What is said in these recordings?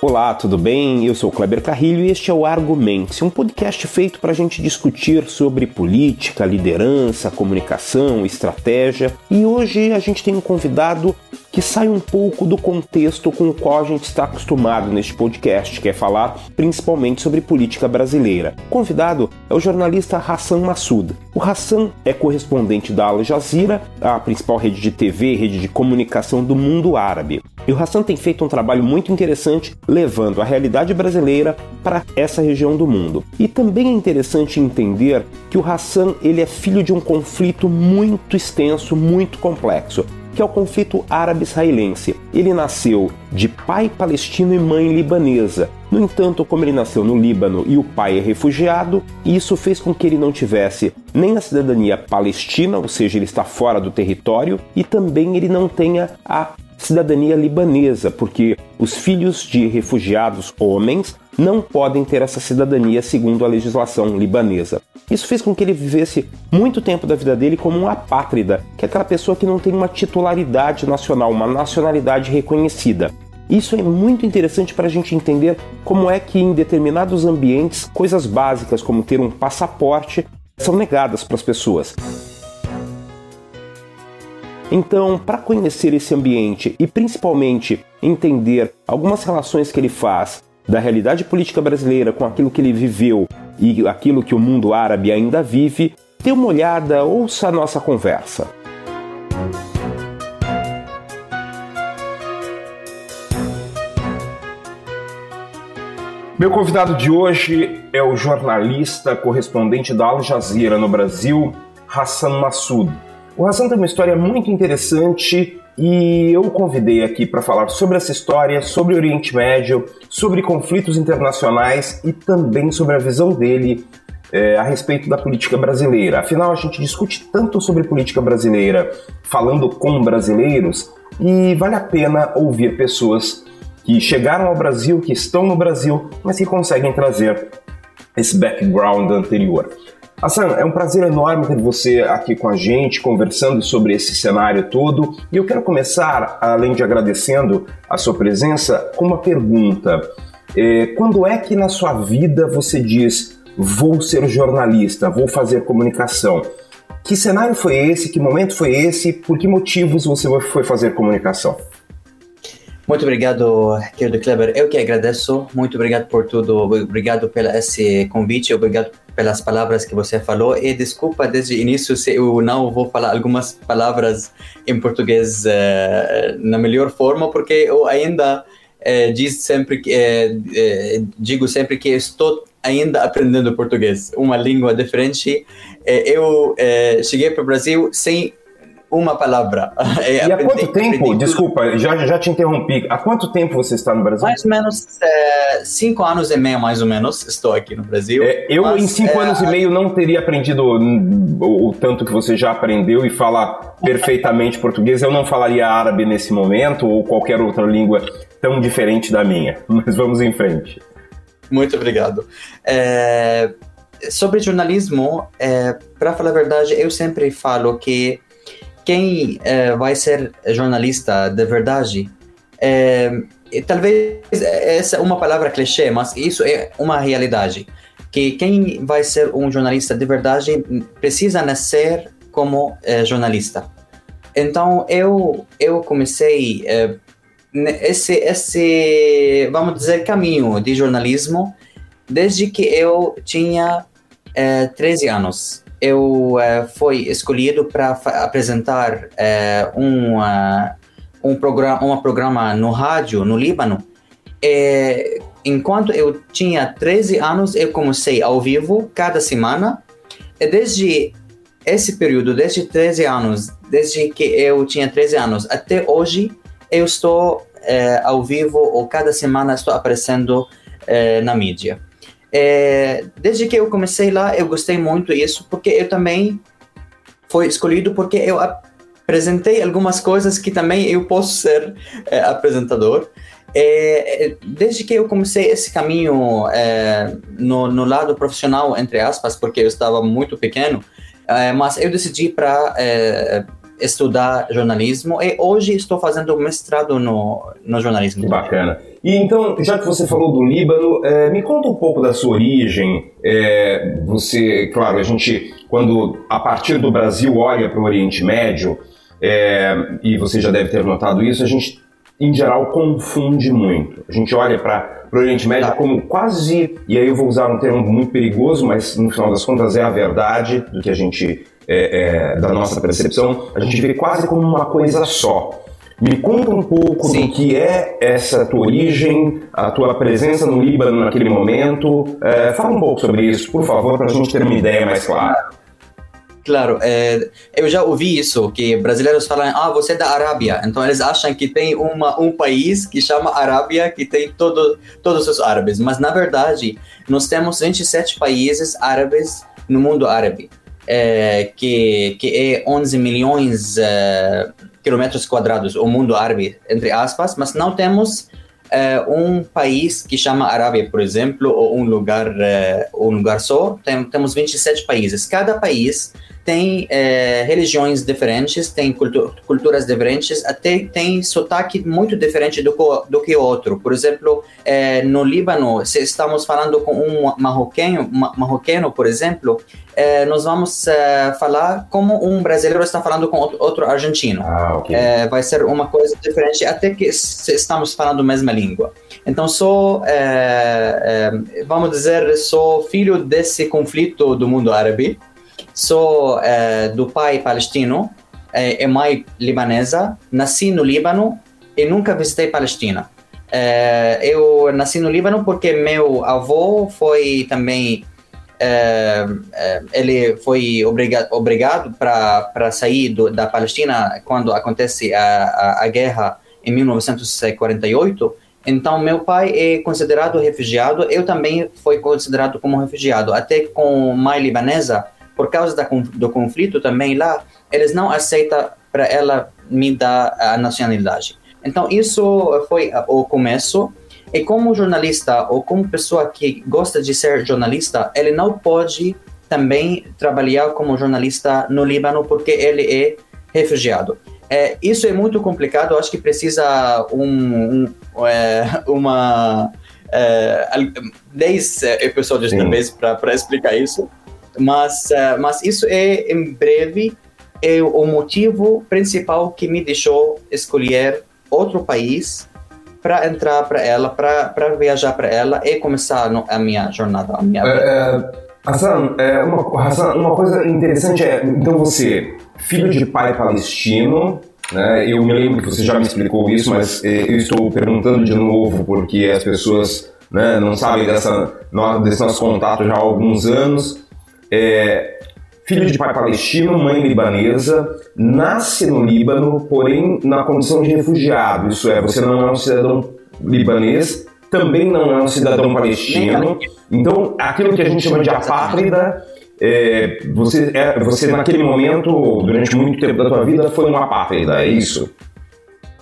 Olá, tudo bem? Eu sou Kleber Carrilho e este é o Argumente, um podcast feito para a gente discutir sobre política, liderança, comunicação, estratégia. E hoje a gente tem um convidado que sai um pouco do contexto com o qual a gente está acostumado neste podcast, que é falar principalmente sobre política brasileira. O convidado é o jornalista Hassan Massoud. O Hassan é correspondente da Al Jazeera, a principal rede de TV rede de comunicação do mundo árabe. E o Hassan tem feito um trabalho muito interessante levando a realidade brasileira para essa região do mundo. E também é interessante entender que o Hassan ele é filho de um conflito muito extenso, muito complexo que é o conflito árabe-israelense. Ele nasceu de pai palestino e mãe libanesa. No entanto, como ele nasceu no Líbano e o pai é refugiado, isso fez com que ele não tivesse nem a cidadania palestina, ou seja, ele está fora do território, e também ele não tenha a cidadania libanesa, porque os filhos de refugiados homens não podem ter essa cidadania segundo a legislação libanesa. Isso fez com que ele vivesse muito tempo da vida dele como um apátrida, que é aquela pessoa que não tem uma titularidade nacional, uma nacionalidade reconhecida. Isso é muito interessante para a gente entender como é que em determinados ambientes coisas básicas como ter um passaporte são negadas para as pessoas. Então, para conhecer esse ambiente e principalmente entender algumas relações que ele faz da realidade política brasileira com aquilo que ele viveu e aquilo que o mundo árabe ainda vive, dê uma olhada, ouça a nossa conversa. Meu convidado de hoje é o jornalista correspondente da Al Jazeera no Brasil, Hassan Massoud. O Hassan tem uma história muito interessante e eu o convidei aqui para falar sobre essa história, sobre o Oriente Médio, sobre conflitos internacionais e também sobre a visão dele é, a respeito da política brasileira. Afinal, a gente discute tanto sobre política brasileira falando com brasileiros e vale a pena ouvir pessoas que chegaram ao Brasil, que estão no Brasil, mas que conseguem trazer esse background anterior. Hassan, é um prazer enorme ter você aqui com a gente, conversando sobre esse cenário todo. E eu quero começar, além de agradecendo a sua presença, com uma pergunta. É, quando é que na sua vida você diz vou ser jornalista, vou fazer comunicação? Que cenário foi esse? Que momento foi esse? Por que motivos você foi fazer comunicação? Muito obrigado, querido Kleber. Eu que agradeço. Muito obrigado por tudo. Obrigado pelo esse convite. Obrigado pelas palavras que você falou. E desculpa desde o início se eu não vou falar algumas palavras em português uh, na melhor forma, porque eu ainda uh, diz sempre que, uh, digo sempre que estou ainda aprendendo português, uma língua diferente. eu cheguei para o Brasil sem uma palavra. É, e há quanto tempo, desculpa, já, já te interrompi, há quanto tempo você está no Brasil? Mais ou menos é, cinco anos e meio, mais ou menos, estou aqui no Brasil. É, eu, mas, em cinco é, anos e meio, não teria aprendido o, o, tanto que você já aprendeu e fala perfeitamente português. Eu não falaria árabe nesse momento ou qualquer outra língua tão diferente da minha. Mas vamos em frente. Muito obrigado. É, sobre jornalismo, é, para falar a verdade, eu sempre falo que quem é, vai ser jornalista de verdade, é, talvez essa é uma palavra clichê, mas isso é uma realidade. Que quem vai ser um jornalista de verdade precisa nascer como é, jornalista. Então eu eu comecei esse esse vamos dizer caminho de jornalismo desde que eu tinha é, 13 anos eu uh, fui escolhido para apresentar uh, um, uh, um programa, um programa no rádio no Líbano. E, enquanto eu tinha 13 anos, eu comecei ao vivo cada semana. E desde esse período, desde 13 anos, desde que eu tinha 13 anos até hoje, eu estou ao vivo ou cada semana estou aparecendo na mídia. É, desde que eu comecei lá, eu gostei muito disso, porque eu também fui escolhido porque eu apresentei algumas coisas que também eu posso ser é, apresentador. É, é desde que eu comecei esse caminho é, no, no, lado profissional, entre aspas, porque eu estava muito pequeno, é, mas eu decidi para é, estudar jornalismo e hoje estou fazendo mestrado no, no jornalismo. Que bacana. E então, já que você falou do Líbano, é, me conta um pouco da sua origem. É, você, claro, a gente, quando a partir do Brasil olha para o Oriente Médio, é, e você já deve ter notado isso, a gente, em geral, confunde muito. A gente olha para o Oriente Médio como quase, e aí eu vou usar um termo muito perigoso, mas no final das contas é a verdade do que a gente, é, é, da nossa percepção, a gente vê quase como uma coisa só. Me conta um pouco Sim. do que é essa tua origem, a tua presença no Líbano naquele momento. É, fala um pouco sobre isso, por favor, para a gente ter uma ideia mais clara. Claro, é, eu já ouvi isso, que brasileiros falam, ah, você é da Arábia. Então eles acham que tem uma, um país que chama Arábia, que tem todo, todos os árabes. Mas na verdade, nós temos 27 países árabes no mundo árabe, é, que, que é 11 milhões é, quilômetros quadrados, o mundo árabe, entre aspas, mas não temos é, um país que chama Arábia, por exemplo, ou um lugar, é, um lugar só. Tem, temos 27 países. Cada país tem é, religiões diferentes, tem cultu culturas diferentes, até tem sotaque muito diferente do, do que outro. Por exemplo, é, no Líbano, se estamos falando com um marroquino, marroquino por exemplo, é, nós vamos é, falar como um brasileiro está falando com outro argentino. Ah, okay. É, vai ser uma coisa diferente, até que estamos falando a mesma língua. Então, sou, é, vamos dizer, sou filho desse conflito do mundo árabe Sou é, do pai palestino é, e mãe libanesa. Nasci no Líbano e nunca visitei Palestina. É, eu nasci no Líbano porque meu avô foi também ele foi obrigado, obrigado para sair do, da Palestina quando acontece a, a, a, guerra em 1948. Então, meu pai é considerado refugiado, eu também fui considerado como refugiado. Até com mãe libanesa, por causa da, do conflito também lá, eles não aceitam para ela me dar a nacionalidade. Então, isso foi o começo. E como jornalista, ou como pessoa que gosta de ser jornalista, ele não pode também trabalhar como jornalista no Líbano porque ele é refugiado. É, isso é muito complicado, acho que precisa um, um é, uma é, 10 episódios Sim. talvez para explicar isso. Mas, uh, mas isso é, em breve, é o motivo principal que me deixou escolher outro país para entrar para ela, para viajar para ela e começar no, a minha jornada. A minha é, é, Hassan, é, uma, Hassan, uma coisa interessante é, então você, filho de pai palestino, né, eu me lembro que você já me explicou isso, mas eu estou perguntando de novo porque as pessoas né, não sabem dessa, desse nosso contato já há alguns anos é, filho de pai palestino, mãe libanesa, nasce no Líbano, porém na condição de refugiado. Isso é, você não é um cidadão libanês, também não é um cidadão palestino. Então, aquilo que a gente chama de apátrida, é, você, é, você naquele momento, durante muito tempo da tua vida, foi uma apátrida, é isso?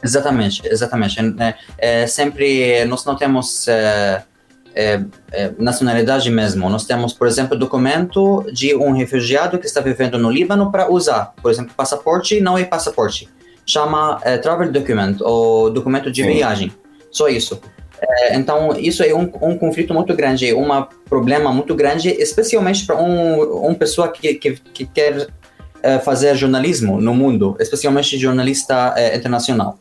Exatamente, exatamente. É, é sempre, nós não temos... É é, é, nacionalidade mesmo. Nós temos, por exemplo, documento de um refugiado que está vivendo no Líbano para usar, por exemplo, passaporte não é passaporte, chama é, travel document ou documento de Sim. viagem. Só isso. É, então, isso é um, um conflito muito grande, um problema muito grande, especialmente para um, uma pessoa que, que, que quer é, fazer jornalismo no mundo, especialmente jornalista é, internacional.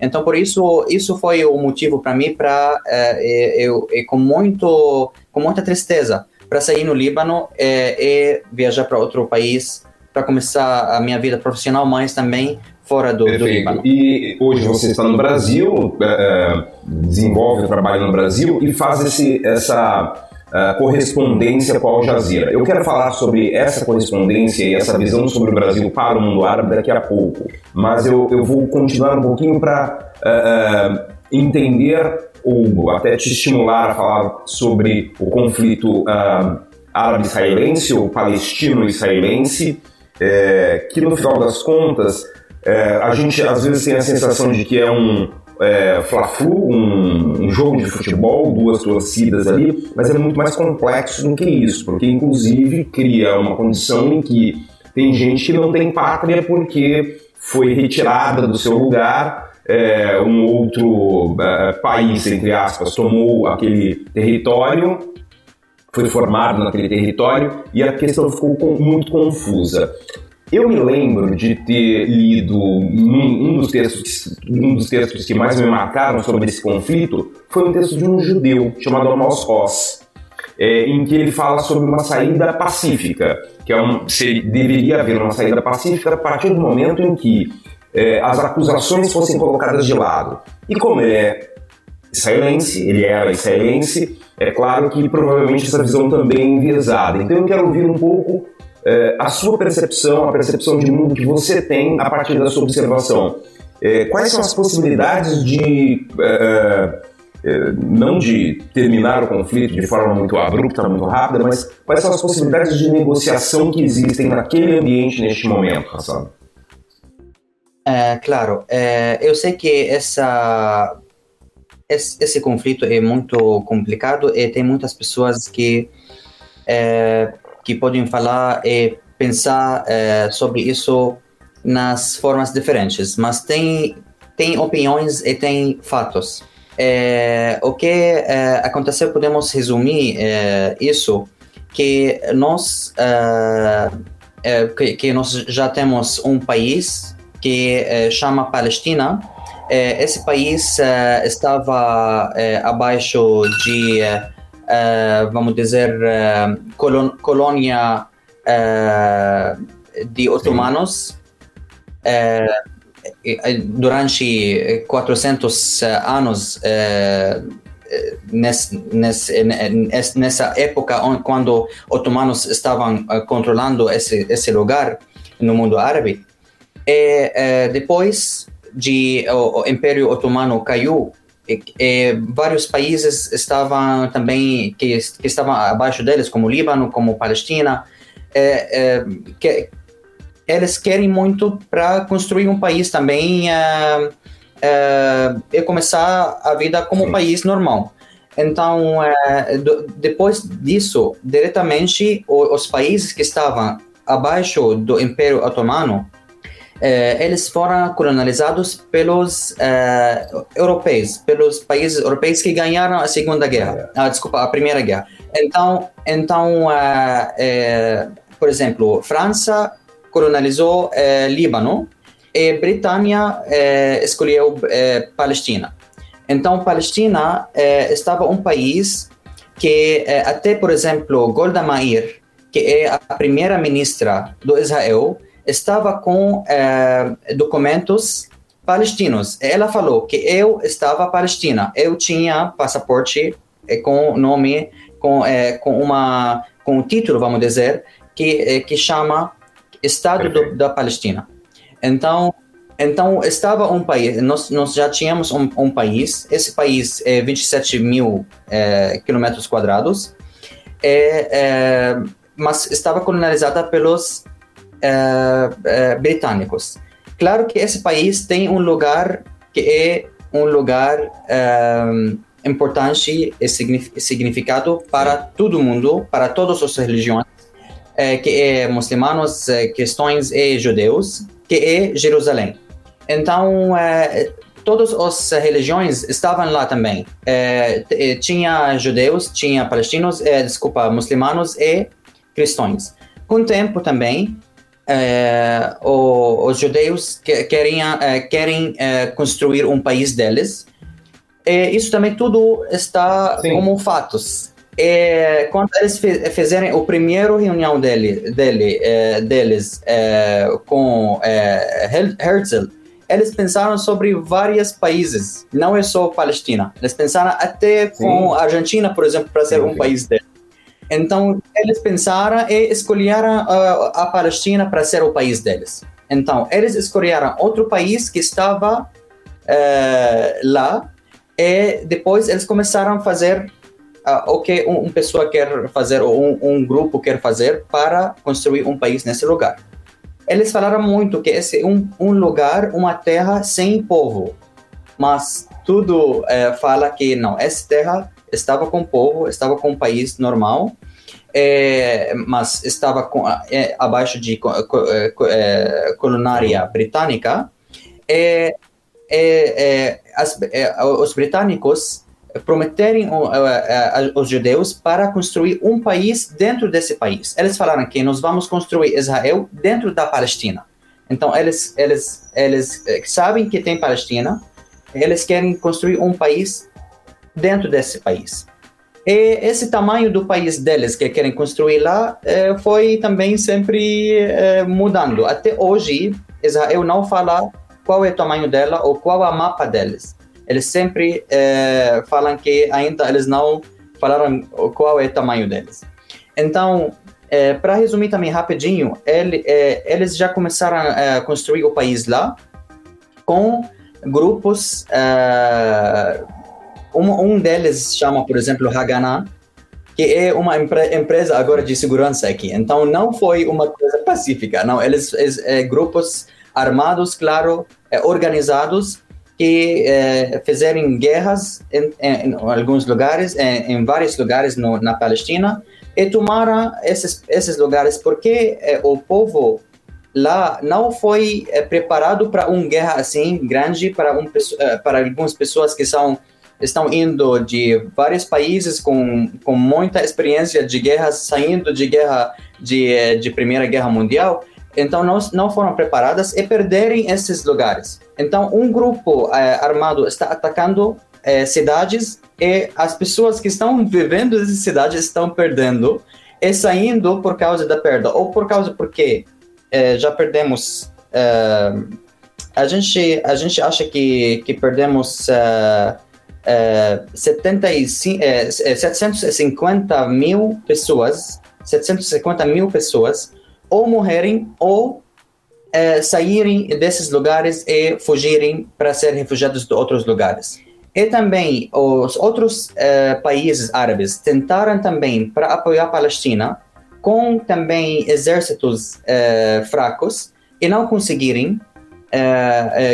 Então, por isso, isso foi o motivo para mim para é, eu, eu, com muito, com muita tristeza, para sair no Líbano é, e viajar para outro país para começar a minha vida profissional, mas também fora do, do, Líbano. E hoje você está no Brasil, é, desenvolve o trabalho no Brasil e faz esse, essa uh, correspondência com Al Jazeera. Eu quero falar sobre essa correspondência e essa visão sobre o Brasil para o mundo árabe daqui a pouco, mas eu, eu vou continuar um pouquinho para uh, uh, eh, entender ou até te estimular a falar sobre o conflito árabe-israelense ou palestino-israelense, é, que no final das contas é, a gente às vezes tem a sensação de que é um, é, Fla-Flu, um, um, jogo de futebol, duas torcidas ali, mas é muito mais complexo do que isso, porque inclusive cria uma condição em que tem gente que não tem pátria porque foi retirada do seu lugar é, um outro é, país, entre aspas, tomou aquele território, foi formado naquele território e a questão ficou muito confusa. Eu me lembro de ter lido um, um, dos textos, um dos textos que mais me marcaram sobre esse conflito foi um texto de um judeu chamado Amos Oz, é, em que ele fala sobre uma saída pacífica, que é um, deveria haver uma saída pacífica a partir do momento em que é, as acusações fossem colocadas de lado. E como ele é israelense, ele era israelense, é claro que provavelmente essa visão também é enviesada. Então eu quero ouvir um pouco é, a sua percepção, a percepção de mundo que você tem a partir da sua observação. É, quais são as possibilidades de é, é, não de terminar o conflito de forma muito abrupta, muito rápida, mas quais são as possibilidades de negociação que existem naquele ambiente neste momento, Hassan? É, claro, é, eu sei que essa, esse, esse, conflito é muito complicado e tem muitas pessoas que, é, que podem falar e pensar é, sobre isso nas formas diferentes, mas tem, tem opiniões e tem fatos. É, o que é, aconteceu, podemos resumir isso, que nós, que, que, nós já temos um país que chama Palestina. esse país estava abaixo de, vamos dizer, colon, colônia de otomanos. durante 400 anos nessa época quando otomanos estavam controlando esse esse lugar no mundo árabe e depois de o, Império Otomano caiu e, vários países estavam também que, que estavam abaixo deles como Líbano como Palestina que eles querem muito para construir um país também uh, uh, e começar a vida como um país normal. Então, uh, do, depois disso, diretamente, o, os países que estavam abaixo do Império Otomano, eles foram colonizados pelos europeus, pelos países europeus que ganharam a Segunda Guerra, ah, desculpa, a Primeira Guerra. Então, então por exemplo, França colonizou é, Líbano e Britânia é, escolheu Palestina. Então, Palestina estava um país que até, por exemplo, Golda Meir, que é a primeira ministra do Israel, estava com documentos palestinos. Ela falou que eu estava Palestina, eu tinha passaporte com nome, com, com uma com um título, vamos dizer, que, que chama Estado do, da Palestina. Então, então estava um país, nós, nós já tínhamos um, um país, esse país é 27 mil é, quilômetros quadrados, é, é, mas estava colonizada pelos é, é, britânicos. Claro que esse país tem um lugar que é um lugar é, importante e significado para todo mundo, para todas as religiões, que é muçulmanos, cristãos e judeus, que é Jerusalém. Então, todas as religiões estavam lá também. Tinha judeus, tinha palestinos, desculpa, muçulmanos e cristãos. Com o tempo também, é, o, os judeus que, querem, é, querem é, construir um país deles. E isso também tudo está Sim. como fatos quando eles fizerem o primeiro reunião dele, dele, é, deles é, com é, Herzl, eles pensaram sobre vários países, não é só Palestina. Eles pensaram até Sim. com a Argentina, por exemplo, para ser Sim. um país dele. Então, eles pensaram e escolheram uh, a Palestina para ser o país deles. Então, eles escolheram outro país que estava uh, lá e depois eles começaram a fazer uh, o que um, uma pessoa quer fazer ou um, um, grupo quer fazer para construir um país nesse lugar. Eles falaram muito que esse é um, um lugar, uma terra sem povo, mas tudo uh, fala que não, essa terra estava com povo, estava com um país normal, é, mas estava com, é, abaixo de é, colônia britânica. É, é, as, os britânicos prometerem os judeus para construir um país dentro desse país. Eles falaram que nós vamos construir Israel dentro da Palestina. Então eles eles eles sabem que tem Palestina, eles querem construir um país dentro desse país. E esse tamanho do país deles que querem construir lá eh, foi também sempre eh, mudando. Até hoje, Israel não fala qual é o tamanho dela ou qual é o mapa deles. Eles sempre eh, falam que ainda eles não falaram qual é o tamanho deles. Então, para resumir também rapidinho, ele, eles já começaram a construir o país lá com grupos um, um deles chama, por exemplo, Haganah, que é uma empre empresa agora de segurança aqui. Então, não foi uma coisa pacífica, não. Eles, eles é, grupos armados, claro, é, organizados, que é, fizeram guerras em, em, em alguns lugares, em, em vários lugares no, na Palestina, e tomaram esses, esses lugares porque é, o povo lá não foi é, preparado para uma guerra assim grande para, um, é, para algumas pessoas que são estão indo de vários países com, com muita experiência de guerra, saindo de guerra de, eh, de Primeira Guerra Mundial, então não, não foram preparadas e perderem esses lugares. Então um grupo é, armado está atacando é, cidades e as pessoas que estão vivendo nessas cidades estão perdendo e saindo por causa da perda ou por causa porque é, já perdemos a gente a gente acha que que perdemos 75, é, 750 é, mil pessoas, 750 mil pessoas, ou morrerem ou é, saírem desses lugares e fugirem para ser refugiados de outros lugares. E também os outros é, países árabes tentaram também para apoiar a Palestina com também exércitos é, fracos e não conseguirem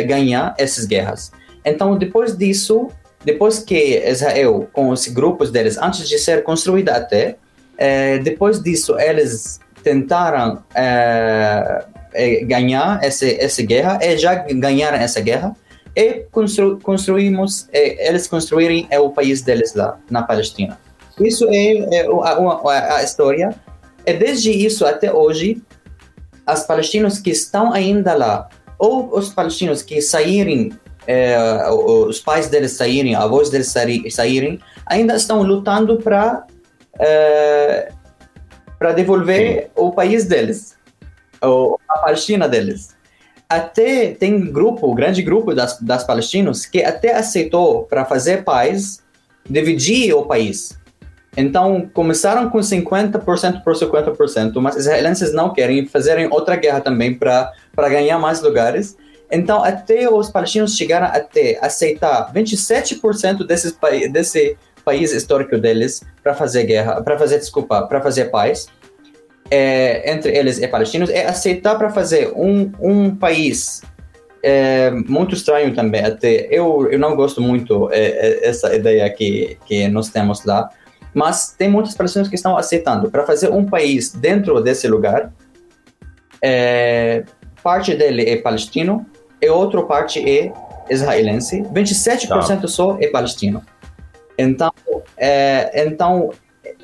ganhar essas guerras. Então, depois disso, depois que Israel, com os grupos deles, antes de ser construída até, é, depois disso eles tentaram é, ganhar essa, essa guerra, e já ganharam essa guerra, e constru, construímos, eles construírem o país deles lá, na Palestina. Isso é, é a, a, a história. E desde isso até hoje, os palestinos que estão ainda lá, ou os palestinos que saírem é, os pais deles saírem, avós deles saírem, ainda estão lutando para é, para devolver Sim. o país deles, ou a Palestina deles. Até tem grupo, grande grupo das, das palestinos que até aceitou para fazer paz dividir o país. Então, começaram com 50% por 50%, mas os israelenses não querem fazerem outra guerra também para ganhar mais lugares. Então, até os palestinos chegaram até aceitar 27% desses, desse país histórico deles para fazer guerra, para fazer, desculpa, para fazer paz é, entre eles e palestinos, é aceitar para fazer um, um país é, muito estranho também. Até eu, eu não gosto muito é, é essa ideia que, que nós temos lá, mas tem muitos palestinos que estão aceitando para fazer um país dentro desse lugar. É, parte dele é palestino e outra parte é israelense, 27% tá. só é palestino. Então, é, então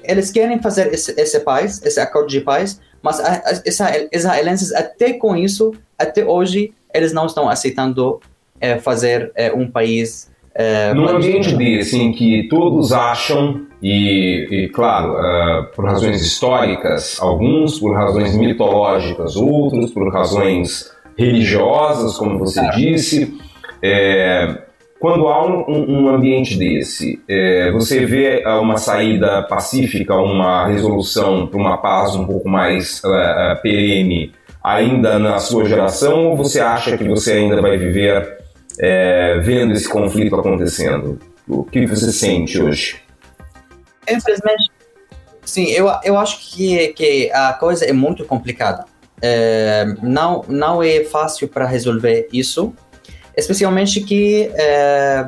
eles querem fazer esse, esse paz, esse acordo de paz, mas os israelenses até com isso, até hoje, eles não estão aceitando é, fazer é, um país é, Num ambiente desse em que todos acham, e, e claro, uh, por razões históricas, alguns por razões mitológicas, outros por razões religiosas, como você disse. É, quando há um, um ambiente desse, é, você vê uma saída pacífica, uma resolução para uma paz um pouco mais uh, perene ainda na sua geração, ou você acha que você ainda vai viver é, vendo esse conflito acontecendo? O que você sente hoje? Infelizmente, sim, eu, eu acho que, que a coisa é muito complicada. É, não, não é fácil para resolver isso, especialmente que, é,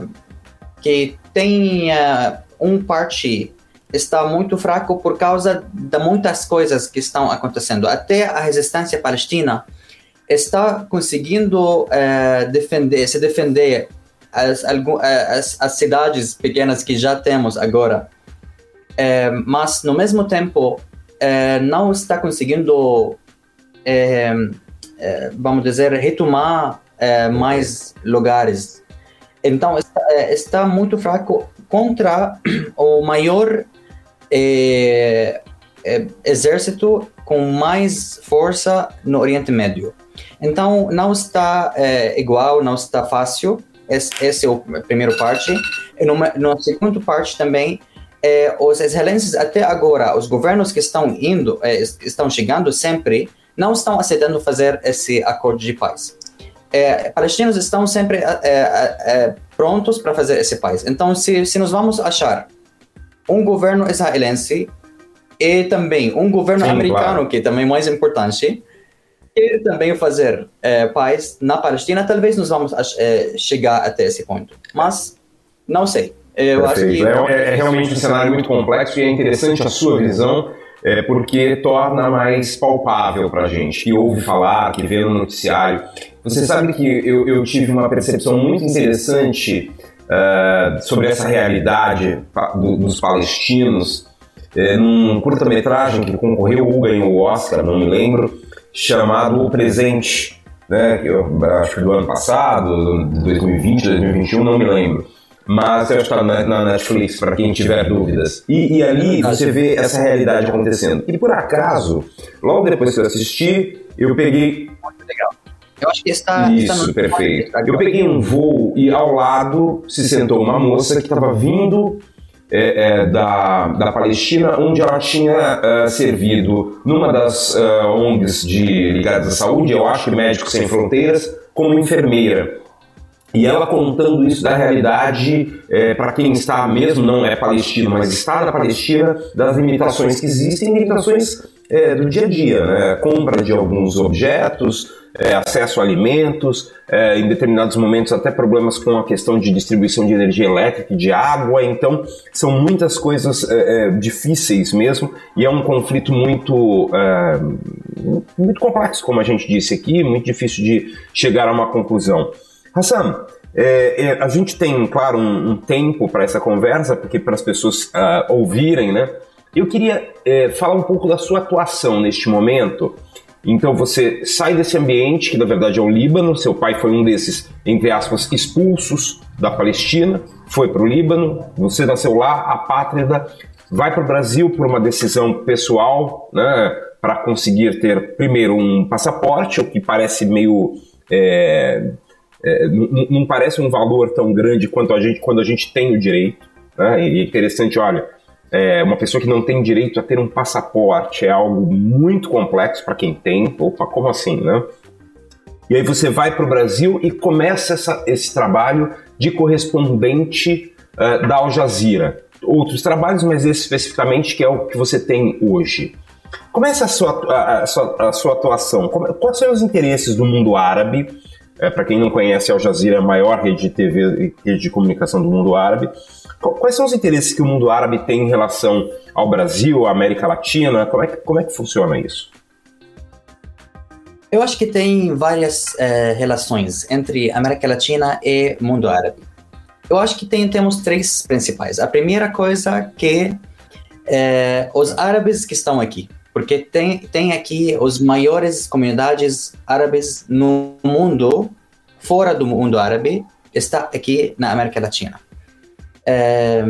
que tem é, um parte está muito fraco por causa de muitas coisas que estão acontecendo. Até a resistência palestina está conseguindo defender, se defender as, as, as, cidades pequenas que já temos agora, mas no mesmo tempo não está conseguindo, é, é, vamos dizer, retomar é, mais lugares. Então está, está, muito fraco contra o maior exército com mais força no Oriente Médio. Então não está igual, não está fácil esse, esse é o primeiro parte. E no, no segundo parte também, é, os israelenses até agora, os governos que estão indo, é, estão chegando sempre, não estão aceitando fazer esse acordo de paz. É, palestinos estão sempre é, é, é, prontos para fazer esse paz. Então, se, se nós vamos achar um governo israelense e também um governo Sim, americano, claro. que é também mais importante, quer também fazer é, paz na Palestina, talvez nós vamos é, chegar até esse ponto. Mas não sei. Eu Perfeito. acho que é, é, realmente um cenário muito complexo e é interessante a sua visão. É, porque torna mais palpável para a gente, que ouve falar, que vê no noticiário. Você sabe que eu, eu tive uma percepção muito interessante uh, sobre essa realidade do, dos palestinos é, num curta-metragem que concorreu ou ganhou o Oscar, não me lembro, chamado O Presente, né? Eu acho que do ano passado, 2020, 2021, não me lembro. Mas eu acho que está na, Netflix, para quem tiver dúvidas. E, e, ali você vê essa realidade acontecendo. E por acaso, logo depois que eu assisti, eu peguei. Muito legal. Eu acho que está. Isso, está no... perfeito. Eu peguei um voo e ao lado se sentou uma moça que estava vindo é, é, da, da Palestina, onde ela tinha é, servido numa das é, ONGs de, ligadas à saúde, eu acho que Médicos Sem Fronteiras, como enfermeira. E ela contando isso da realidade, é, para quem está mesmo, não é palestino, mas está na Palestina, das limitações que existem, limitações é, do dia a dia, né? compra de alguns objetos, é, acesso a alimentos, é, em determinados momentos até problemas com a questão de distribuição de energia elétrica e de água. Então, são muitas coisas é, é difíceis mesmo e é um conflito muito, é, muito complexo, como a gente disse aqui, muito difícil de chegar a uma conclusão. Hassan, é, a gente tem, claro, um, um tempo para essa conversa, porque para as pessoas uh, ouvirem, né? Eu queria falar um pouco da sua atuação neste momento então você sai desse ambiente, que na verdade é o Líbano, seu pai foi um desses, entre aspas, expulsos da Palestina, foi para o Líbano, você nasceu lá, apátrida, vai para o Brasil por uma decisão pessoal, né, para conseguir ter primeiro um passaporte, o que parece meio. É, é, não, não, parece um valor tão grande quanto a gente quando a gente tem o direito. Né, e é interessante, olha, é, uma pessoa que não tem direito a ter um passaporte é algo muito complexo para quem tem. Opa, como assim, né? E aí você vai para o Brasil e começa essa, esse trabalho de correspondente uh, da Al Jazeera. Outros trabalhos, mas esse especificamente que é o que você tem hoje. Começa a sua, a, a a sua atuação. Quais são os interesses do mundo árabe? É, para quem não conhece, Al Jazeera é a maior rede de TV e rede de comunicação do mundo árabe. Quais são os interesses que o mundo árabe tem em relação ao Brasil, à América Latina? Como é que, como é que funciona isso? Eu acho que tem várias é, relações entre América Latina e mundo árabe. Eu acho que tem, temos três principais. A primeira coisa que é, os árabes que estão aqui, porque tem, tem aqui as maiores comunidades árabes no mundo, fora do mundo árabe, está aqui na América Latina. É,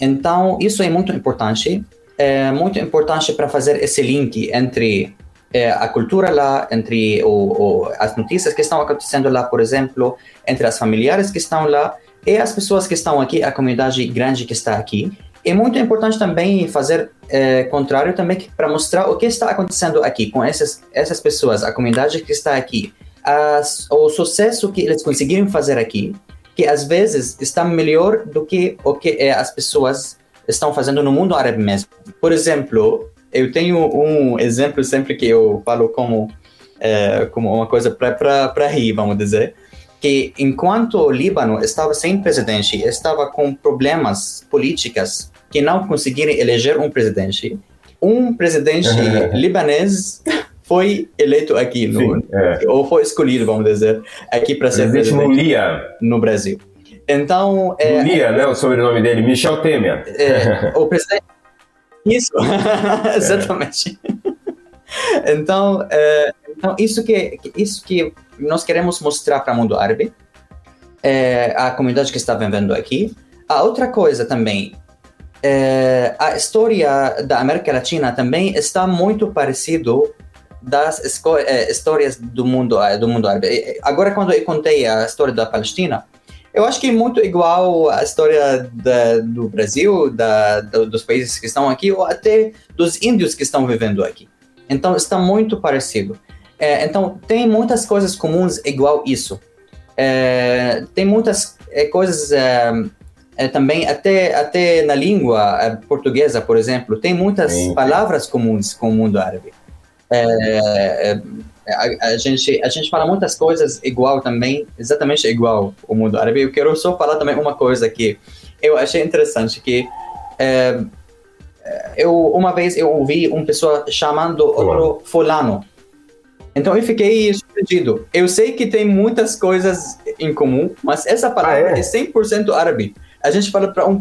então, isso é muito importante. É muito importante para fazer esse link entre é, a cultura lá, entre o, o, as notícias que estão acontecendo lá, por exemplo, entre as familiares que estão lá e as pessoas que estão aqui, a comunidade grande que está aqui. É muito importante também fazer é, contrário também para mostrar o que está acontecendo aqui com essas, essas pessoas, a comunidade que está aqui, as, o sucesso que eles conseguiram fazer aqui que às vezes está melhor do que o que é, as pessoas estão fazendo no mundo árabe mesmo. Por exemplo, eu tenho um exemplo sempre que eu falo como, é, como uma coisa para rir, vamos dizer, que enquanto o Líbano estava sem presidente, estava com problemas políticos que não conseguiram eleger um presidente, um presidente libanês foi eleito aqui, no, Sim, é. ou foi escolhido, vamos dizer, aqui para ser presidente Lulia. no Brasil. Então. É, Lulia, né? O sobrenome dele, Michel Temer. É, o presidente. Isso, exatamente. então, é, então isso, que, isso que nós queremos mostrar para o mundo árabe, é, a comunidade que está vivendo aqui. A outra coisa também, é, a história da América Latina também está muito parecido das é, histórias do mundo é, do mundo árabe. Agora, quando eu contei a história da Palestina, eu acho que é muito igual a história da, do Brasil, da, do, dos países que estão aqui, ou até dos índios que estão vivendo aqui. Então, está muito parecido. É, então, tem muitas coisas comuns igual isso. É, tem muitas é, coisas é, é, também, até, até na língua é, portuguesa, por exemplo, tem muitas Sim. palavras comuns com o mundo árabe. A, a, gente, a gente fala muitas coisas igual também, exatamente igual o mundo árabe. Eu quero só falar também uma coisa que eu achei interessante, que eu uma vez eu ouvi uma pessoa chamando outro fulano então eu fiquei surpreendido. Eu sei que tem muitas coisas em comum, mas essa palavra ah, é? é 100% árabe. A gente fala para um.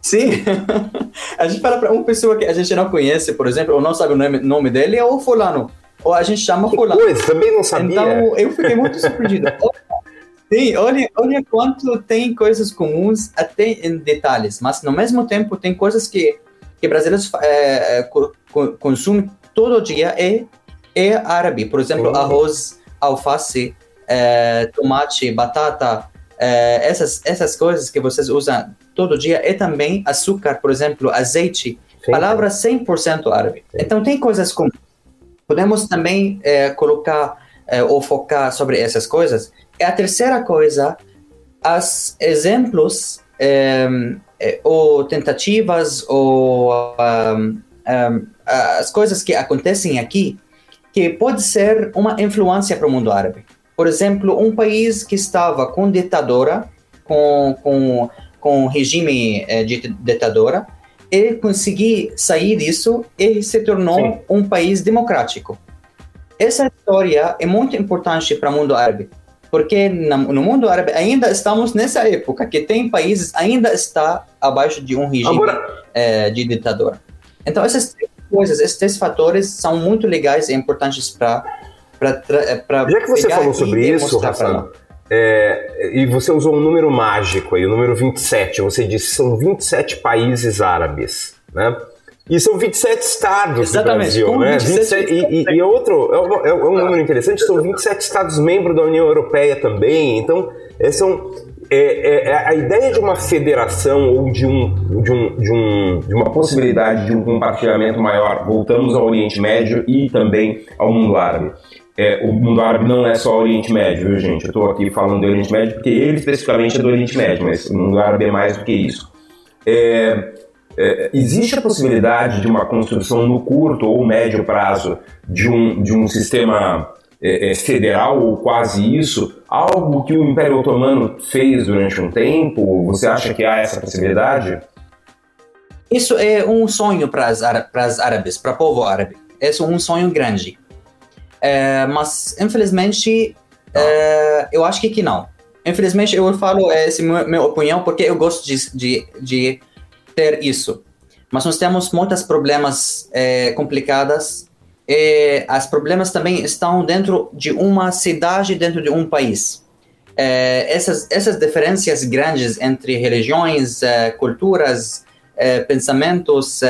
Sim, a gente fala para uma pessoa que a gente não conhece, por exemplo, ou não sabe o nome, nome dele, é o fulano. Ou a gente chama fulano. Coisa, também não sabia. Então eu fiquei muito surpreendido. Sim, olha, olha quanto tem coisas comuns até em detalhes, mas no mesmo tempo tem coisas que, que brasileiros é, consumem todo dia e é árabe. Por exemplo, uhum. arroz, alface, é, tomate, batata, é, essas, essas coisas que vocês usam todo dia. E também açúcar, por exemplo, azeite. Sim. Palavra 100% árabe. Sim. Então, tem coisas como... Podemos também é, colocar é, ou focar sobre essas coisas. E a terceira coisa, as exemplos é, é, ou tentativas ou um, um, as coisas que acontecem aqui que pode ser uma influência para o mundo árabe. Por exemplo, um país que estava com ditadora, com, com, com regime eh, de ditadora, ele conseguiu sair disso e se tornou Sim. um país democrático. Essa história é muito importante para o mundo árabe, porque no mundo árabe ainda estamos nessa época que tem países ainda está abaixo de um regime eh, de ditadura. Então essas coisas, esses três fatores são muito legais e importantes para para Já que você falou sobre isso, Hassan, é, e você usou um número mágico aí, o número 27, você disse que são 27 países árabes, né? E são 27 estados Exatamente, do Brasil, né? 27, e, e, e, outro, é, é, é um número interessante, são 27 estados membros da União Europeia também, então é, são é, é, é, a ideia de uma federação ou de, um, de, um, de, um, de uma possibilidade de um compartilhamento maior, voltamos ao Oriente Médio e também ao mundo árabe. É, o mundo árabe não é só Oriente Médio, viu, gente? Eu estou aqui falando do Oriente Médio porque ele especificamente é do Oriente Médio, mas o mundo árabe é mais do que isso. É, é, existe a possibilidade de uma construção no curto ou médio prazo de um, de um sistema é, é, federal ou quase isso, algo que o Império Otomano fez durante um tempo? Você acha que há essa possibilidade? Isso é um sonho para as árabes, para o povo árabe. É um sonho grande. É, mas, infelizmente, é, eu acho que, que não. Infelizmente, eu falo essa é minha opinião porque eu gosto de, de, de ter isso. Mas nós temos muitos problemas é, complicados é, os problemas também estão dentro de uma cidade, dentro de um país. É, essas, essas diferenças grandes entre religiões, é, culturas, pensamentos,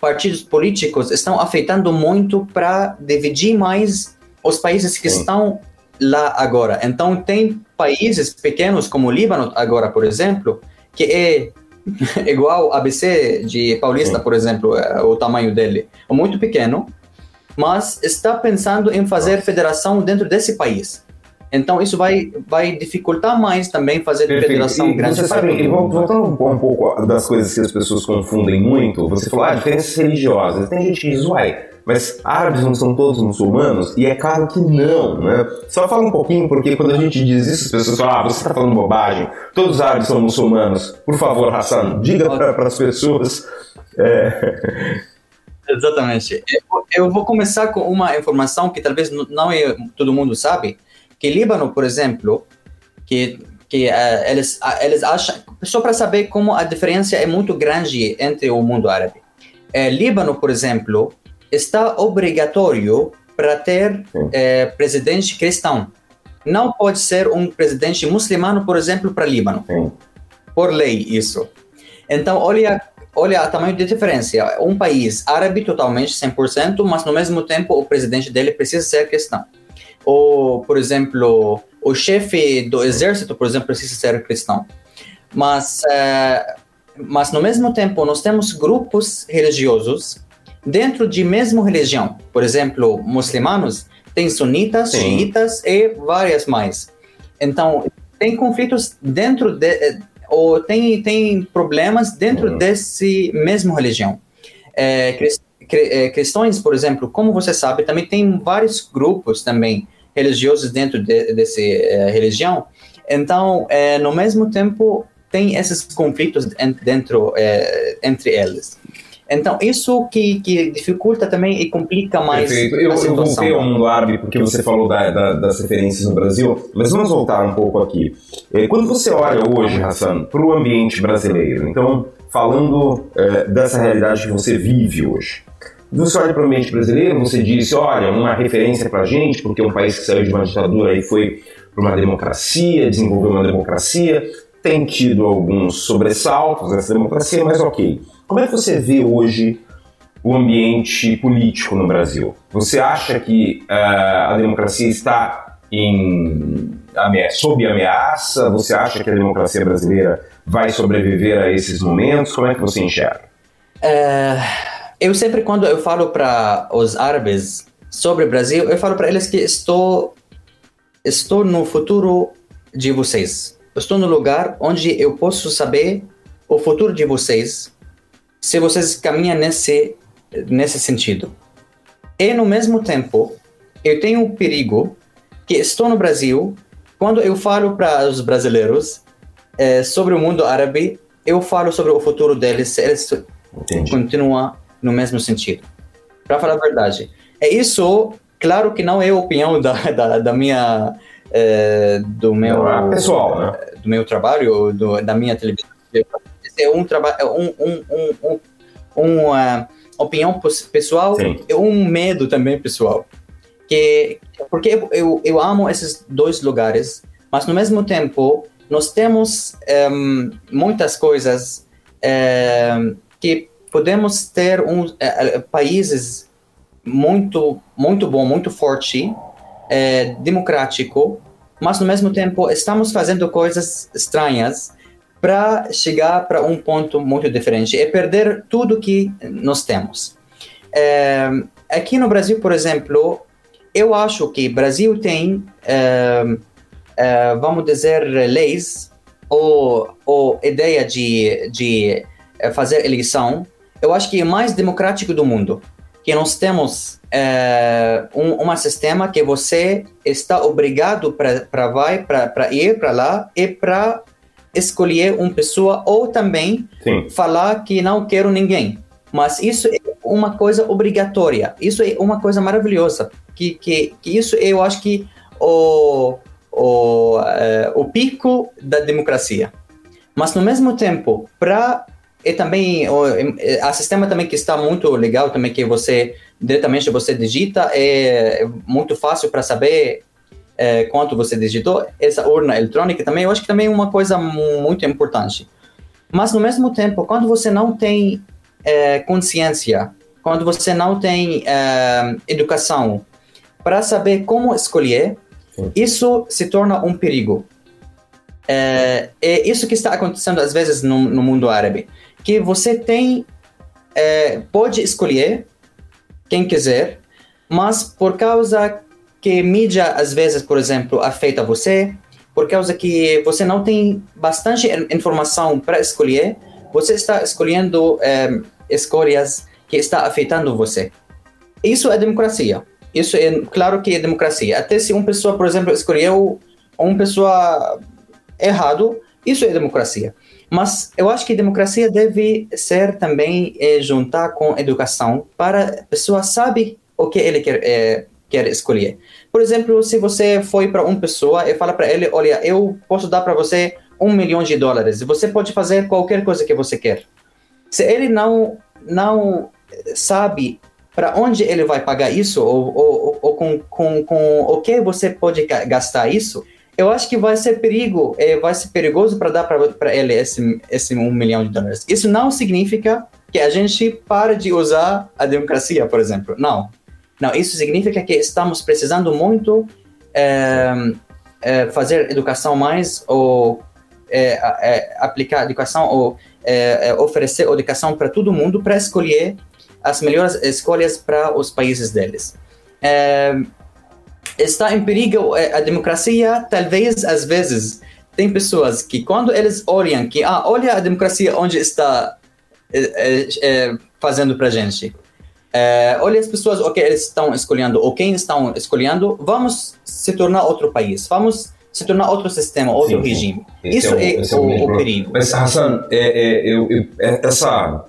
partidos políticos estão afetando muito para dividir mais os países que Sim. estão lá agora. Então, tem países pequenos como o Líbano, agora, por exemplo, que é igual ABC de Paulista, Sim. por exemplo, é, o tamanho dele, é muito pequeno, mas está pensando em fazer federação dentro desse país. Então isso vai, vai dificultar mais também fazer Perfeito. federação e grande. Você sabe, voltando um pouco das coisas que as pessoas confundem muito, você falou, ah, diferenças religiosas. Tem gente que diz, uai, mas árabes não são todos muçulmanos? E é claro que não, né? Só fala um pouquinho, porque quando a gente diz isso, as pessoas falam, ah, você está falando bobagem, todos os árabes são muçulmanos. Por favor, Hassan, diga para as pessoas. É... Exatamente. Eu vou começar com uma informação que talvez não é, todo mundo sabe, que Líbano, por exemplo, que que uh, eles uh, eles acham só para saber como a diferença é muito grande entre o mundo árabe. Uh, Líbano, por exemplo, está obrigatório para ter eh, presidente cristão. Não pode ser um presidente muçulmano, por exemplo, para Líbano. Sim. Por lei, isso. Então, olha, olha o tamanho de diferença. Um país árabe totalmente, 100%, mas no mesmo tempo o presidente dele precisa ser cristão. Ou, por exemplo, o chefe do exército, por exemplo, precisa ser cristão. Mas, uh, mas no mesmo tempo, nós temos grupos religiosos dentro de mesma religião. Por exemplo, muçulmanos tem sunitas, Sim. xiitas e várias mais. Então, tem conflitos dentro de, eh, ou tem, tem problemas dentro uhum. desse mesmo religião. É, cristãos, por exemplo, como você sabe, também tem vários grupos também religiosos dentro de, dessa é, religião. Então, é, no mesmo tempo, tem esses conflitos dentro é, entre eles. Então, isso que, que dificulta também e complica mais Perfeito. Eu, a situação. Eu voltei ao mundo árabe porque você falou da, da, das referências no Brasil, mas vamos voltar um pouco aqui. Quando você olha hoje, Hassan, para o ambiente brasileiro, então, falando é, dessa realidade que você vive hoje, você olha para o ambiente brasileiro, você disse, olha, uma referência para a gente, porque é um país que saiu de uma ditadura e foi para uma democracia, desenvolveu uma democracia, tem tido alguns sobressaltos nessa democracia, mas ok. Como é que você vê hoje o ambiente político no Brasil? Você acha que uh, a democracia está em, sob ameaça? Você acha que a democracia brasileira vai sobreviver a esses momentos? Como é que você enxerga? É, eu sempre, quando eu falo para os árabes sobre o Brasil, eu falo para eles que estou, estou no futuro de vocês. estou no lugar onde eu posso saber o futuro de vocês se vocês caminham nesse, nesse sentido. E, no mesmo tempo, eu tenho o perigo que estou no Brasil, quando eu falo para os brasileiros é, sobre o mundo árabe, eu falo sobre o futuro deles, eles Entendi. continuam no mesmo sentido. Para falar a verdade. É isso, claro que não é a opinião da, da, da minha... É, do meu... É pessoal, né? Do meu trabalho, do, da minha televisão é um trabalho, é um, um, um, um, uma opinião pessoal e um medo também pessoal. Que, porque eu, eu amo esses dois lugares, mas no mesmo tempo nós temos um, muitas coisas um, que podemos ter um, uh, países muito muito bom, muito forte, uh, democrático, mas no mesmo tempo estamos fazendo coisas estranhas para chegar para um ponto muito diferente. É perder tudo que nós temos. É, aqui no Brasil, por exemplo, eu acho que Brasil tem, é, é, vamos dizer, leis ou, ou ideia de, de fazer eleição. Eu acho que é mais democrático do mundo. Que nós temos é, um, um sistema que você está obrigado para vai para ir para lá e para escolher uma pessoa ou também Sim. falar que não quero ninguém. Mas isso é uma coisa obrigatória. Isso é uma coisa maravilhosa. Que, que, que isso eu acho que o, o, uh, o pico da democracia. Mas no mesmo tempo, para e também o a sistema também que está muito legal também que você diretamente você digita é muito fácil para saber é, quanto você digitou, essa urna eletrônica também, eu acho que também é uma coisa muito importante. Mas, no mesmo tempo, quando você não tem é, consciência, quando você não tem é, educação para saber como escolher, Sim. isso se torna um perigo. É, é, isso que está acontecendo às vezes no, no mundo árabe, que você tem, é, pode escolher quem quiser, mas por causa que mídia, às vezes, por exemplo, afeta você, por causa que você não tem bastante informação para escolher, você está escolhendo é, escolhas que está afetando você. Isso é democracia. Isso é claro que é democracia. Até se uma pessoa, por exemplo, escolheu uma pessoa errado, isso é democracia. Mas eu acho que democracia deve ser também é, juntar com educação para a pessoa saber o que ele quer, é, quer escolher. Por exemplo, se você foi para uma pessoa e fala para ele, olha, eu posso dar para você um milhão de dólares, você pode fazer qualquer coisa que você quer. Se ele não não sabe para onde ele vai pagar isso ou, ou, ou com, com, com o que você pode gastar isso, eu acho que vai ser perigo, é, vai ser perigoso para dar para ele esse, esse um milhão de dólares. Isso não significa que a gente para de usar a democracia, por exemplo. Não. Não, isso significa que estamos precisando muito é, é, fazer educação mais ou aplicar educação ou oferecer educação para todo mundo para escolher as melhores escolhas para os países deles está em perigo é, a democracia, talvez às vezes tem pessoas que quando eles olham que ah, olha a democracia onde está é, é, é fazendo para gente. É, olha as pessoas o que eles estão escolhendo ou quem estão escolhendo, vamos se tornar outro país, vamos se tornar outro sistema, outro sim, regime. Sim. Isso é, é, o, o, o, perigo. Mas Hassan, eu, eu, essa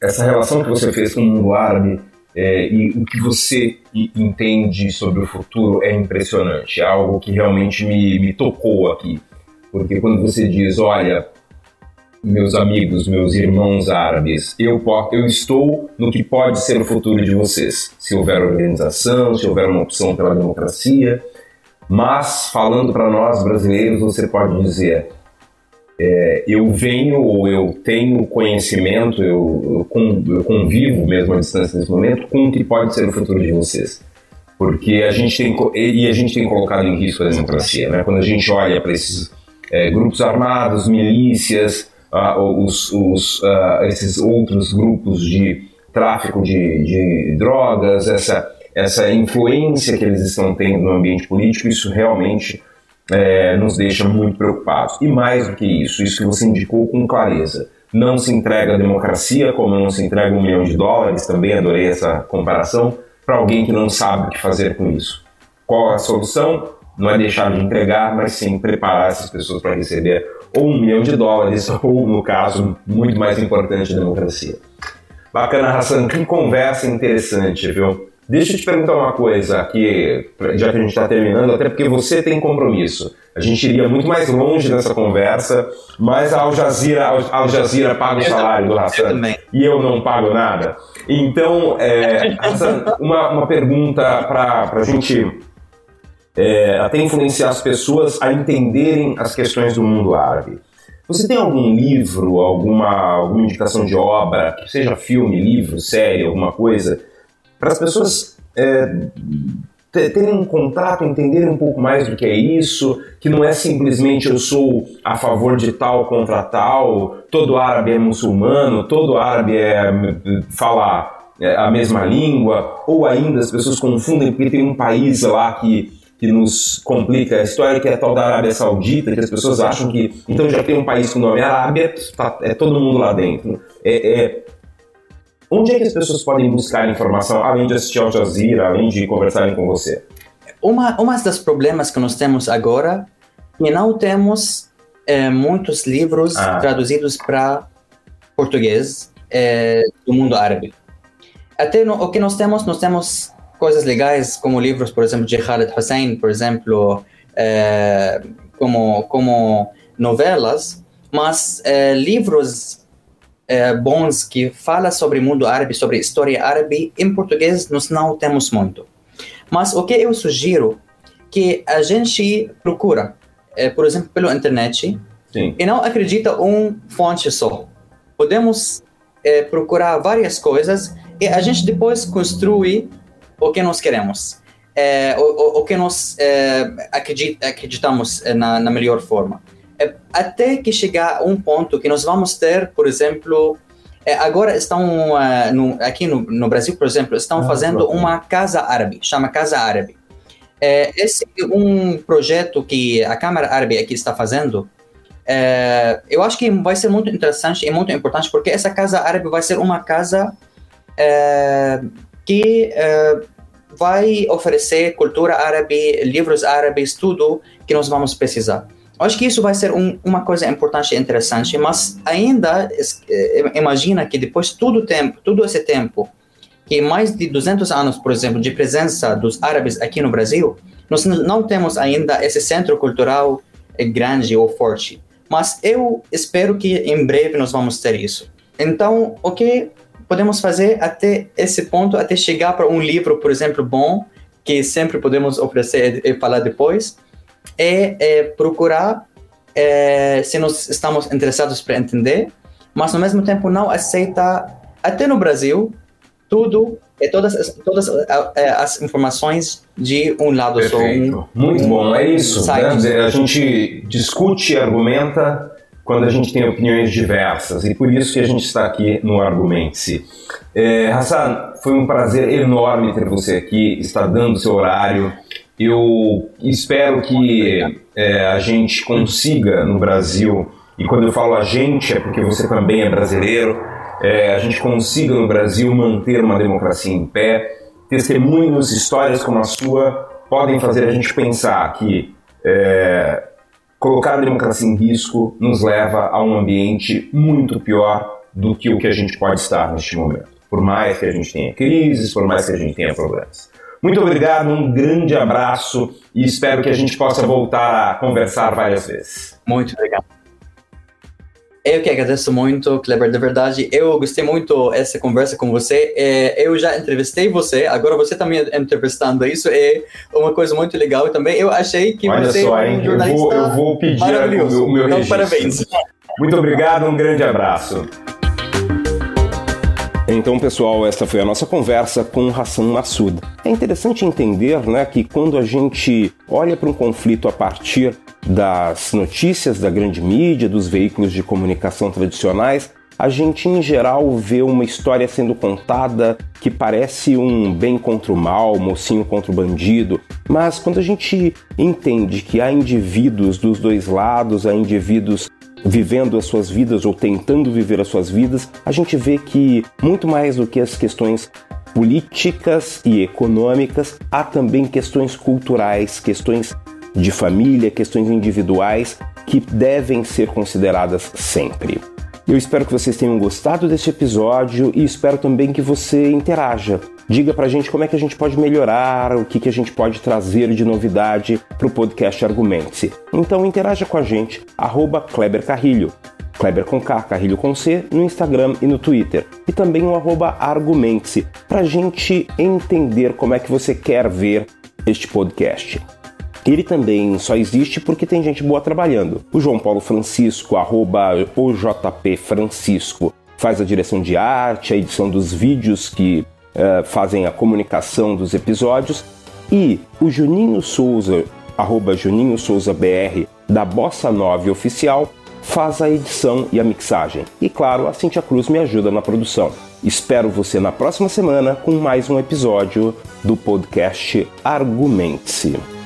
essa relação que você fez com o mundo árabe é, e o que você entende sobre o futuro é impressionante, é algo que realmente me, me tocou aqui. Porque quando você diz, olha, meus amigos, meus irmãos árabes, eu, eu estou no que pode ser o futuro de vocês. Se houver organização, se houver uma opção pela democracia. Mas, falando para nós brasileiros, você pode dizer: é, eu venho ou eu tenho conhecimento, eu, eu, convivo mesmo à distância nesse momento com o que pode ser o futuro de vocês. Porque a gente tem, e a gente tem colocado em risco a democracia. Né? Quando a gente olha para esses é, grupos armados, milícias, uh, os, os, uh, esses outros grupos de tráfico de, de drogas, essa, essa influência que eles estão tendo no ambiente político, isso realmente é, nos deixa muito preocupados. E mais do que isso, isso que você indicou com clareza. Não se entrega a democracia como não se entrega um milhão de dólares, também adorei essa comparação, para alguém que não sabe o que fazer com isso. Qual a solução? Não é deixar de entregar, mas sim preparar essas pessoas para receber ou um milhão de dólares, ou, no caso, muito mais importante, a democracia. Bacana, Hassan, que conversa interessante, viu? Deixa eu te perguntar uma coisa aqui, já que a gente está terminando, até porque você tem compromisso. A gente iria muito mais longe nessa conversa, mas a Al Jazeera, Al Jazeera paga o salário do Hassan e eu não pago nada. Então, é, Hassan, uma, uma pergunta para a gente é, até influenciar as pessoas a entenderem as questões do mundo árabe. Você tem algum livro, alguma, alguma indicação de obra, que seja filme, livro, série, alguma coisa, para as pessoas é, terem um contato, entenderem um pouco mais do que é isso, que não é simplesmente eu sou a favor de tal contra tal, todo árabe é muçulmano, todo árabe é, fala é, a mesma língua, ou ainda as pessoas confundem porque tem um país lá que, que nos complica a história, que é a tal da Arábia Saudita, que as pessoas acham que então já tem um país com nome Arábia, tá, é todo mundo lá dentro. É, é, Onde é que as pessoas podem buscar informação, além de assistir ao Jazeera, além de conversarem com você? Uma, uma dos problemas que nós temos agora é que não temos é, muitos livros ah. traduzidos para português é, do mundo árabe. Até no, o que nós temos, nós temos coisas legais como livros, por exemplo, de Khaled Hussein, por exemplo, é, como, como novelas, mas livros é, bons que fala sobre o mundo árabe, sobre história árabe, em português nós não temos muito. Mas o que eu sugiro que a gente procura, é, por exemplo, pela internet, Sim. e não acredita um fonte só. Podemos é, procurar várias coisas e a gente depois construi o que nós queremos. É, o, o, que nós acredit, acreditamos na, na melhor forma. É, até que chegar a um ponto que nós vamos ter, por exemplo, é, agora estão uh, no, aqui no, no, Brasil, por exemplo, estão ah, fazendo uma casa árabe, chama Casa Árabe. É, esse é um projeto que a Câmara Árabe aqui está fazendo. É, eu acho que vai ser muito interessante e muito importante porque essa casa árabe vai ser uma casa é, que vai oferecer cultura árabe, livros árabes, tudo que nós vamos precisar. Acho que isso vai ser um, uma coisa importante e interessante, mas ainda eh, imagina que depois de todo tempo, todo esse tempo, que mais de 200 anos, por exemplo, de presença dos árabes aqui no Brasil, nós não temos ainda esse centro cultural grande ou forte. Mas eu espero que em breve nós vamos ter isso. Então, o que podemos fazer até esse ponto, até chegar para um livro, por exemplo, bom, que sempre podemos oferecer e falar depois, é, é procurar é, se nós estamos interessados para entender, mas ao mesmo tempo não aceita, até no Brasil, tudo e todas, todas as informações de um lado Perfeito. só. Um, Muito bom, é isso. Né? A gente discute e argumenta quando a gente tem opiniões diversas e por isso que a gente está aqui no Argumente-se. É, Hassan, foi um prazer enorme ter você aqui, está dando seu horário. Eu espero que é, a gente consiga no Brasil, e quando eu falo a gente é porque você também é brasileiro, é, a gente consiga no Brasil manter uma democracia em pé. Testemunhos, histórias como a sua podem fazer a gente pensar que é, colocar a democracia em risco nos leva a um ambiente muito pior do que o que a gente pode estar neste momento. Por mais que a gente tenha crises, por mais que a gente tenha problemas. Muito obrigado, um grande abraço e espero que a gente possa voltar a conversar várias vezes. Muito obrigado. Eu que agradeço muito, Kleber, de verdade. Eu gostei muito dessa conversa com você. É, eu já entrevistei você, agora você também tá entrevistando isso é uma coisa muito legal também. Eu achei que Olha você só, é um jornalista eu vou, eu vou pedir maravilhoso. o meu, então, registro. parabéns. Muito obrigado, um grande abraço. Então, pessoal, essa foi a nossa conversa com Hassan Massoud. É interessante entender né, que quando a gente olha para um conflito a partir das notícias da grande mídia, dos veículos de comunicação tradicionais, a gente em geral vê uma história sendo contada que parece um bem contra o mal, mocinho contra o bandido, mas quando a gente entende que há indivíduos dos dois lados, há indivíduos vivendo as suas vidas ou tentando viver as suas vidas, a gente vê que muito mais do que as questões políticas e econômicas, há também questões culturais, questões de família, questões individuais que devem ser consideradas sempre. Eu espero que vocês tenham gostado deste episódio e espero também que você interaja. Diga pra gente como é que a gente pode melhorar, o que, que a gente pode trazer de novidade pro podcast Argumente-se. Então interaja com a gente, arroba Kleber Carrilho. Kleber com K, Carrilho com C, no Instagram e no Twitter. E também o arroba Argumente-se, pra gente entender como é que você quer ver este podcast. Ele também só existe porque tem gente boa trabalhando. O João Paulo Francisco, arroba OJP Francisco, faz a direção de arte, a edição dos vídeos que uh, fazem a comunicação dos episódios. E o Juninho Souza, arroba Juninho Souza BR, da Bossa 9 Oficial, faz a edição e a mixagem. E claro, a Cintia Cruz me ajuda na produção. Espero você na próxima semana com mais um episódio do podcast Argumente-se.